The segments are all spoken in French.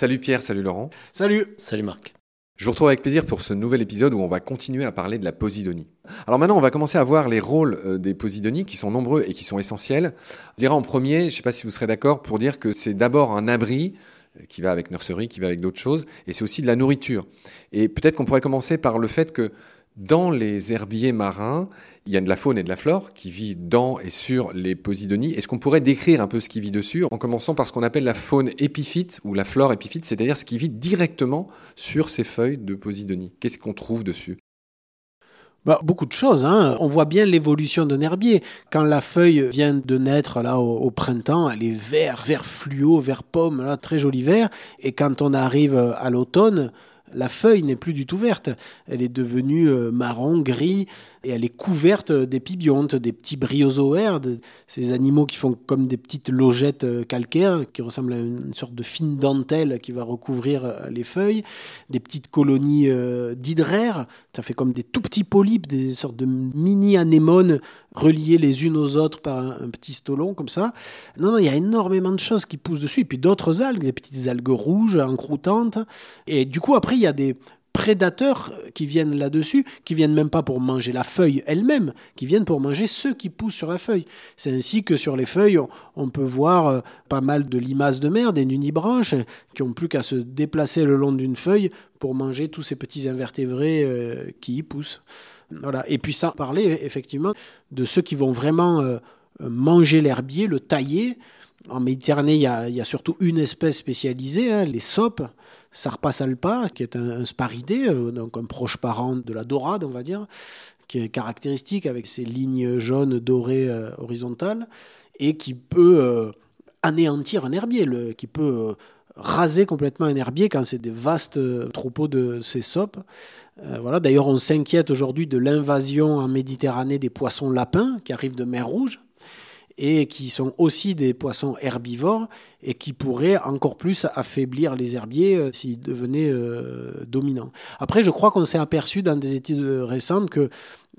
Salut Pierre, salut Laurent. Salut. Salut Marc. Je vous retrouve avec plaisir pour ce nouvel épisode où on va continuer à parler de la posidonie. Alors maintenant, on va commencer à voir les rôles euh, des posidonies qui sont nombreux et qui sont essentiels. Je dirais en premier, je ne sais pas si vous serez d'accord, pour dire que c'est d'abord un abri euh, qui va avec nurserie, qui va avec d'autres choses, et c'est aussi de la nourriture. Et peut-être qu'on pourrait commencer par le fait que dans les herbiers marins, il y a de la faune et de la flore qui vit dans et sur les posidonies. Est-ce qu'on pourrait décrire un peu ce qui vit dessus en commençant par ce qu'on appelle la faune épiphyte ou la flore épiphyte, c'est-à-dire ce qui vit directement sur ces feuilles de posidonie Qu'est-ce qu'on trouve dessus? Bah, beaucoup de choses. Hein. On voit bien l'évolution d'un herbier. Quand la feuille vient de naître là au, printemps, elle est vert, vert fluo, vert pomme, très joli vert. Et quand on arrive à l'automne, la feuille n'est plus du tout verte. Elle est devenue euh, marron, gris, et elle est couverte d'épibiontes, des petits bryozoaires, ces animaux qui font comme des petites logettes euh, calcaires, qui ressemblent à une sorte de fine dentelle qui va recouvrir euh, les feuilles, des petites colonies d'hydraires, ça fait comme des tout petits polypes, des sortes de mini-anémones reliées les unes aux autres par un, petit stolon comme ça. Non, non, il y a énormément de choses qui poussent dessus, et puis d'autres algues, des petites algues rouges, encroutantes, et du coup après il y a des prédateurs qui viennent là-dessus, qui viennent même pas pour manger la feuille elle-même, qui viennent pour manger ceux qui poussent sur la feuille. C'est ainsi que sur les feuilles, on peut voir euh, pas mal de limaces de mer, des nunibranches, qui ont plus qu'à se déplacer le long d'une feuille pour manger tous ces petits invertébrés euh, qui y poussent. Et puis ça, parler effectivement de ceux qui vont vraiment euh, manger l'herbier, le tailler. En Méditerranée, il y a, surtout une espèce spécialisée, hein, les sopes. Sarpa salpa, qui est un, sparidé, euh, donc un proche parent de la dorade, on va dire, qui est caractéristique avec ses lignes jaunes dorées euh, horizontales, et qui peut anéantir un herbier, qui peut raser complètement un herbier quand c'est des vastes troupeaux de ces sopes. voilà. D'ailleurs, on s'inquiète aujourd'hui de l'invasion en Méditerranée des poissons lapins qui arrivent de mer Rouge et qui sont aussi des poissons herbivores et qui pourraient encore plus affaiblir les herbiers euh, s'ils devenaient euh, dominants. Après, je crois qu'on s'est aperçu dans des études récentes que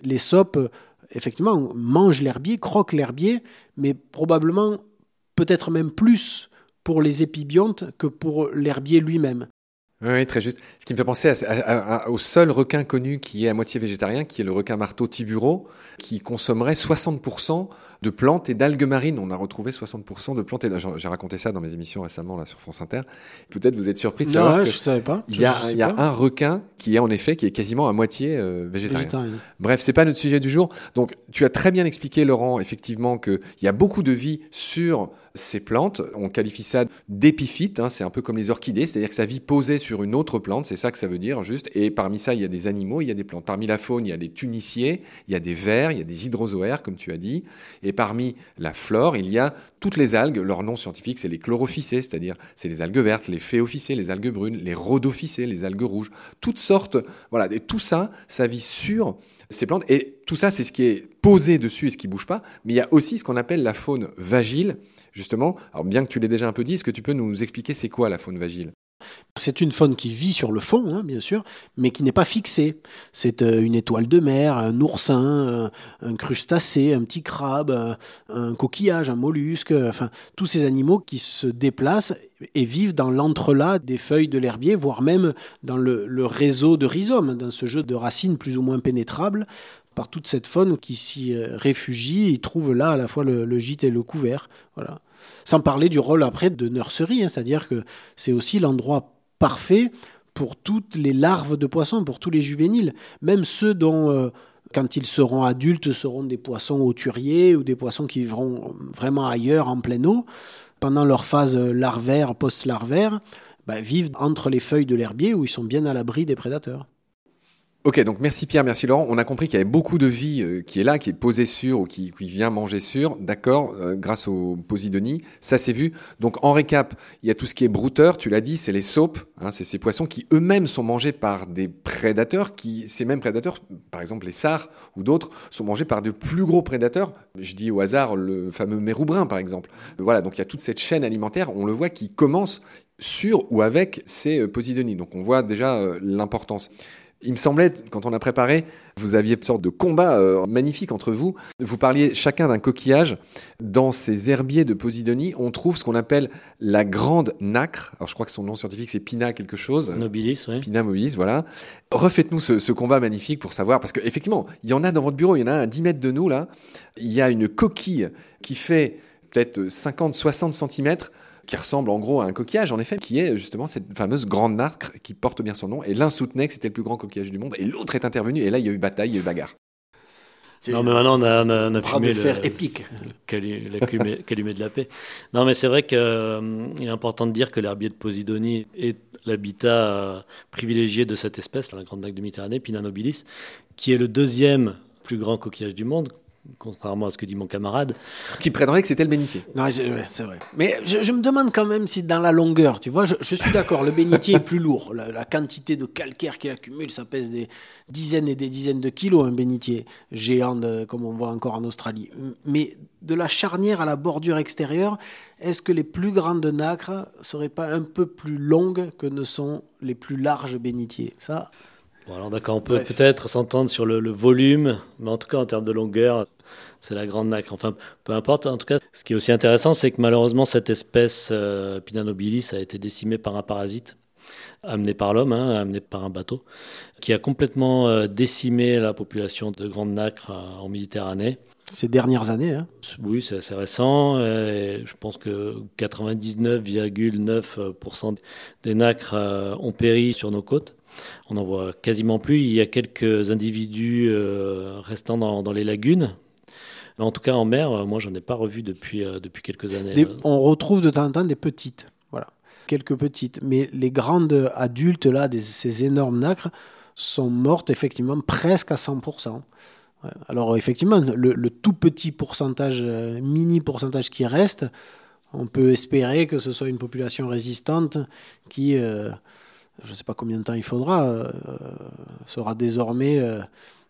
les sopes, effectivement, mangent l'herbier, croquent l'herbier, mais probablement peut-être même plus pour les épibiontes que pour l'herbier lui-même. Oui, très juste. Ce qui me fait penser au seul requin connu qui est à moitié végétarien, qui est le requin marteau tiburo, qui consommerait 60% de plantes et d'algues marines. On a retrouvé 60% de plantes et j'ai raconté ça dans mes émissions récemment là sur France Inter. Peut-être vous êtes surpris de savoir non, que je savais pas. Il y a, il y a un requin qui est en effet qui est quasiment à moitié euh, végétarien. végétarien. Bref, c'est pas notre sujet du jour. Donc, tu as très bien expliqué, Laurent, effectivement, qu'il y a beaucoup de vie sur ces plantes. On qualifie ça d'épiphyte, hein, c'est un peu comme les orchidées, c'est-à-dire que ça vit posée sur une autre plante, c'est ça que ça veut dire juste. Et parmi ça, il y a des animaux, il y a des plantes. Parmi la faune, il y a des tuniciers, il y a des vers, il y a des hydrozoaires, comme tu as dit. Et parmi la flore, il y a toutes les algues. Leur nom scientifique, c'est les chlorophycées, c'est-à-dire c'est les algues vertes, les phéophycées, les algues brunes, les rhodophycées, les algues rouges. Toutes sortes, voilà. Et tout ça, ça vit sur ces plantes. Et tout ça, c'est ce qui est posé dessus et ce qui bouge pas. Mais il y a aussi ce qu'on appelle la faune vagile, justement. Alors, bien que tu l'aies déjà un peu dit, est-ce que tu peux nous expliquer c'est quoi la faune vagile? C'est une faune qui vit sur le fond, hein, bien sûr, mais qui n'est pas fixée. C'est euh, une étoile de mer, un oursin, un, crustacé, un petit crabe, un, coquillage, un mollusque, enfin tous ces animaux qui se déplacent et vivent dans l'entrelac des feuilles de l'herbier, voire même dans le, le réseau de rhizomes, dans ce jeu de racines plus ou moins pénétrables par toute cette faune qui s'y euh, réfugie. Ils trouvent là à la fois le, gîte et le couvert. Voilà. Sans parler du rôle après de nurserie, hein, c'est-à-dire que c'est aussi l'endroit parfait pour toutes les larves de poissons, pour tous les juvéniles, même ceux dont, euh, quand ils seront adultes, seront des poissons auturiers ou des poissons qui vivront vraiment ailleurs, en pleine eau, pendant leur phase larvaire, post-larvaire, bah, vivent entre les feuilles de l'herbier où ils sont bien à l'abri des prédateurs. Ok, donc merci Pierre, merci Laurent. On a compris qu'il y avait beaucoup de vie euh, qui est là, qui est posée sur ou qui, vient manger sur, d'accord, euh, grâce aux posidonies. Ça c'est vu. Donc en récap, il y a tout ce qui est brouteur, tu l'as dit, c'est les saupes, hein, c'est ces poissons qui eux-mêmes sont mangés par des prédateurs, qui ces mêmes prédateurs, par exemple les sars ou d'autres, sont mangés par de plus gros prédateurs. Je dis au hasard le fameux méroubrun par exemple. Voilà, donc il y a toute cette chaîne alimentaire, on le voit, qui commence sur ou avec ces euh, posidonies. Donc on voit déjà l'importance. Il me semblait, quand on a préparé, vous aviez une sorte de combat euh, magnifique entre vous. Vous parliez chacun d'un coquillage. Dans ces herbiers de Posidonie, on trouve ce qu'on appelle la grande nacre. Alors je crois que son nom scientifique c'est Pina quelque chose. Nobilis, oui. Pina mobilis, voilà. Refaites-nous ce, ce, combat magnifique pour savoir, parce qu'effectivement, il y en a dans votre bureau, il y en a un à 10 mètres de nous là. Il y a une coquille qui fait peut-être 50-60 cm qui ressemble en gros à un coquillage, en effet, qui est justement cette fameuse grande nacre qui porte bien son nom. Et l'un soutenait que c'était le plus grand coquillage du monde, et l'autre est intervenu, et là il y a eu bataille, il y a eu bagarre. Non, mais maintenant on a, on a, fumé le, épique. calumet de la paix. Non, mais c'est vrai qu'il euh, est important de dire que l'herbier de Posidonie est l'habitat euh, privilégié de cette espèce, la grande nacre de Méditerranée, Pinna nobilis, qui est le deuxième plus grand coquillage du monde, contrairement à ce que dit mon camarade. Qui prétendrait que c'était le bénitier. Non, c'est vrai. Mais je, me demande quand même si dans la longueur, tu vois, je, suis d'accord, le bénitier est plus lourd. La, quantité de calcaire qu'il accumule, ça pèse des dizaines et des dizaines de kilos, un bénitier géant, comme on voit encore en Australie. Mais de la charnière à la bordure extérieure, est-ce que les plus grandes nacres seraient pas un peu plus longues que ne sont les plus larges bénitiers? Ça, alors d'accord, on peut peut-être s'entendre sur le, volume, mais en tout cas en termes de longueur, c'est la grande nacre. Enfin, peu importe. En tout cas, ce qui est aussi intéressant, c'est que malheureusement, cette espèce euh, Pinanobilis a été décimée par un parasite amené par l'homme, hein, amené par un bateau, qui a complètement euh, décimé la population de grandes nacres euh, en Méditerranée. Ces dernières années hein. Oui, c'est assez récent. je pense que 99,9% des nacres ont péri sur nos côtes. On n'en voit quasiment plus. Il y a quelques individus euh, restant dans, les lagunes. En tout cas, en mer, euh, moi, j'en ai pas revu depuis, euh, quelques années. on retrouve de temps en temps des petites. Voilà. Quelques petites. Mais les grandes adultes, là, ces énormes nacres, sont mortes effectivement presque à 100%. Alors effectivement, le, tout petit pourcentage, mini pourcentage qui reste, on peut espérer que ce soit une population résistante qui, je ne sais pas combien de temps il faudra, euh, sera désormais euh,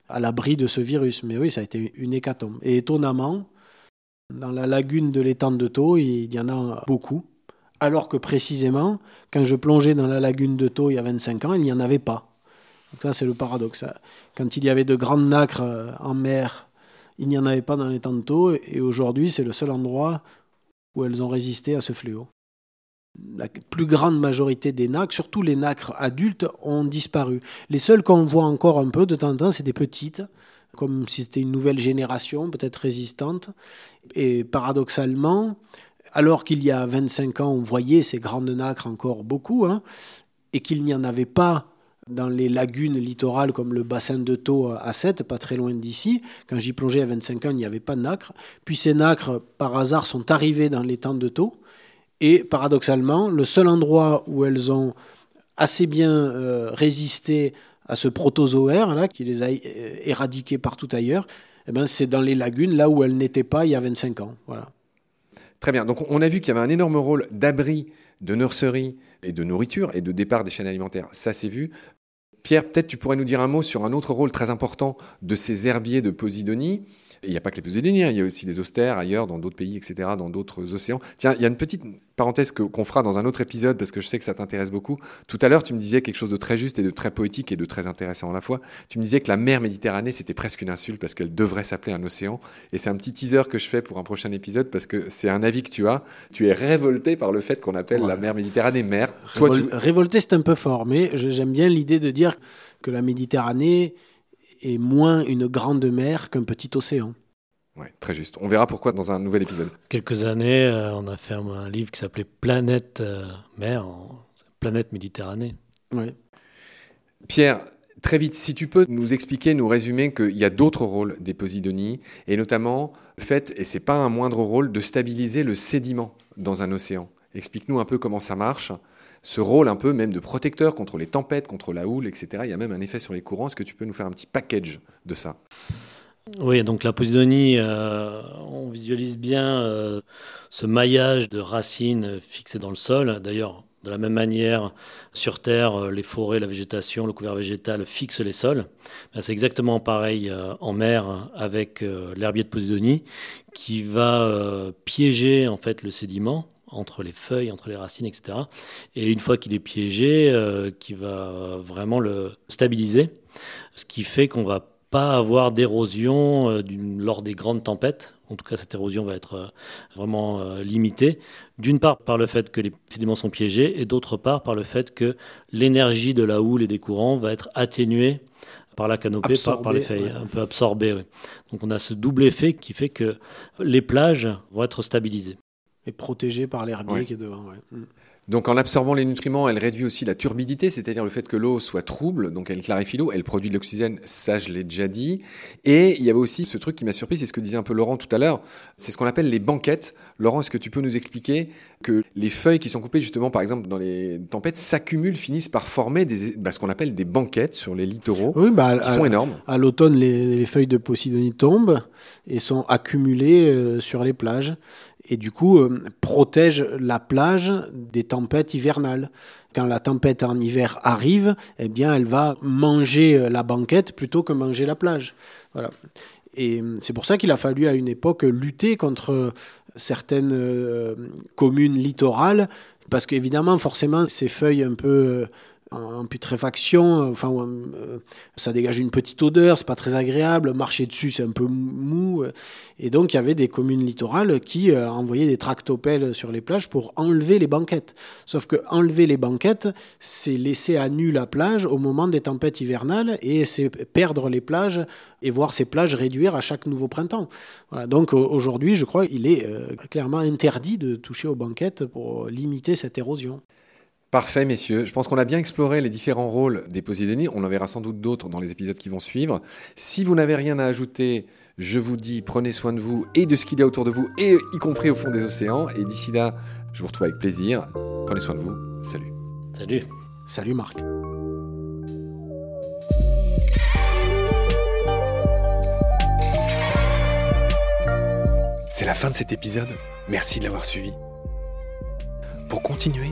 à l'abri de ce virus. Mais oui, ça a été une hécatombe. Et étonnamment, dans la lagune de l'étang de Thau, il y en a beaucoup. Alors que précisément, quand je plongeais dans la lagune de Thau il y a 25 ans, il n'y en avait pas. Donc ça, c'est le paradoxe. Quand il y avait de grandes nacres euh, en mer, il n'y en avait pas dans l'étang de Thau. Et aujourd'hui, c'est le seul endroit où elles ont résisté à ce fléau la plus grande majorité des nacres, surtout les nacres adultes, ont disparu. Les seuls qu'on voit encore un peu de temps en temps, c'est des petites, comme si c'était une nouvelle génération, peut-être résistante. Et paradoxalement, alors qu'il y a 25 ans, on voyait ces grandes nacres encore beaucoup, hein, et qu'il n'y en avait pas dans les lagunes littorales comme le bassin de Thau à 7, pas très loin d'ici. Quand j'y plongeais à 25 ans, il n'y avait pas de nacres. Puis ces nacres, par hasard, sont arrivés dans les temps de Thau. Et paradoxalement, le seul endroit où elles ont assez bien euh, résisté à ce protozoaire là, qui les a euh, éradiquées partout ailleurs, eh ben, c'est dans les lagunes, là où elles n'étaient pas il y a 25 ans. Voilà. Très bien. Donc on a vu qu'il y avait un énorme rôle d'abri, de nurserie et de nourriture et de départ des chaînes alimentaires. Ça, c'est vu. Pierre, peut-être tu pourrais nous dire un mot sur un autre rôle très important de ces herbiers de Posidonie il n'y a pas que les Poséidoniens, il y a aussi les austères ailleurs, dans d'autres pays, etc., dans d'autres océans. Tiens, il y a une petite parenthèse qu'on fera dans un autre épisode parce que je sais que ça t'intéresse beaucoup. Tout à l'heure, tu me disais quelque chose de très juste et de très poétique et de très intéressant à la fois. Tu me disais que la mer Méditerranée, c'était presque une insulte parce qu'elle devrait s'appeler un océan. Et c'est un petit teaser que je fais pour un prochain épisode parce que c'est un avis que tu as. Tu es révolté par le fait qu'on appelle la mer Méditerranée mer. Révolté, c'est un peu fort, mais j'aime bien l'idée de dire que la Méditerranée est moins une grande mer qu'un petit océan. Oui, très juste. On verra pourquoi dans un nouvel épisode. Quelques années, euh, on a fait un, livre qui s'appelait Planète euh, mer, Planète Méditerranée. Oui. Pierre, très vite, si tu peux nous expliquer, nous résumer qu'il y a d'autres rôles des Posidonies, et notamment le fait, et c'est pas un moindre rôle, de stabiliser le sédiment dans un océan. Explique-nous un peu comment ça marche ce rôle un peu même de protecteur contre les tempêtes, contre la houle, etc. Il y a même un effet sur les courants. Est-ce que tu peux nous faire un petit package de ça? Oui, donc la Posidonie, euh, on visualise bien euh, ce maillage de racines fixées dans le sol. D'ailleurs, de la même manière, sur Terre, euh, les forêts, la végétation, le couvert végétal fixent les sols. Ben, c'est exactement pareil en mer avec l'herbier de Posidonie qui va piéger en fait le sédiment entre les feuilles, entre les racines, etc. Et une fois qu'il est piégé, qui va vraiment le stabiliser ce qui fait qu'on va pas avoir d'érosion euh, lors des grandes tempêtes. En tout cas, cette érosion va être euh, vraiment euh, limitée. D'une part, par le fait que les sédiments sont piégés, et d'autre part, par le fait que l'énergie de la houle et des courants va être atténuée par la canopée, par, les feuilles, un peu absorbée. Donc on a ce double effet qui fait que les plages vont être stabilisées. Et protégées par l'herbier qui est devant. Mm. Donc en absorbant les nutriments, elle réduit aussi la turbidité, c'est-à-dire le fait que l'eau soit trouble, donc elle clarifie l'eau, elle produit de l'oxygène, ça je l'ai déjà dit. Et il y avait aussi ce truc qui m'a surpris, c'est ce que disait un peu Laurent tout à l'heure, c'est ce qu'on appelle les banquettes. Laurent, est-ce que tu peux nous expliquer que les feuilles qui sont coupées justement par exemple dans les tempêtes s'accumulent, finissent par former des, bah, ce qu'on appelle des banquettes sur les littoraux, oui, bah, qui sont énormes. À l'automne, les, feuilles de Posidonie tombent et sont accumulées euh, sur les plages et du coup euh, protège la plage des tempêtes hivernales. Quand la tempête en hiver arrive, eh bien, elle va manger euh, la banquette plutôt que manger la plage. Voilà. Et euh, c'est pour ça qu'il a fallu à une époque lutter contre certaines communes littorales, parce qu'évidemment, forcément, ces feuilles un peu en putréfaction, enfin, euh, ça dégage une petite odeur, c'est pas très agréable, marcher dessus c'est un peu mou. Et donc il y avait des communes littorales qui euh, envoyaient des tractopelles sur les plages pour enlever les banquettes. Sauf que enlever les banquettes, c'est laisser à nu la plage au moment des tempêtes hivernales et c'est perdre les plages et voir ces plages réduire à chaque nouveau printemps. Donc aujourd'hui, je crois, il est euh, clairement interdit de toucher aux banquettes pour limiter cette érosion. Parfait, messieurs. Je pense qu'on a bien exploré les différents rôles des Posidonie. On en verra sans doute d'autres dans les épisodes qui vont suivre. Si vous n'avez rien à ajouter, je vous dis prenez soin de vous et de ce qu'il y a autour de vous, et y compris au fond des océans. Et d'ici là, je vous retrouve avec plaisir. Prenez soin de vous. Salut. Salut. Salut Marc. C'est la fin de cet épisode. Merci de l'avoir suivi. Pour continuer,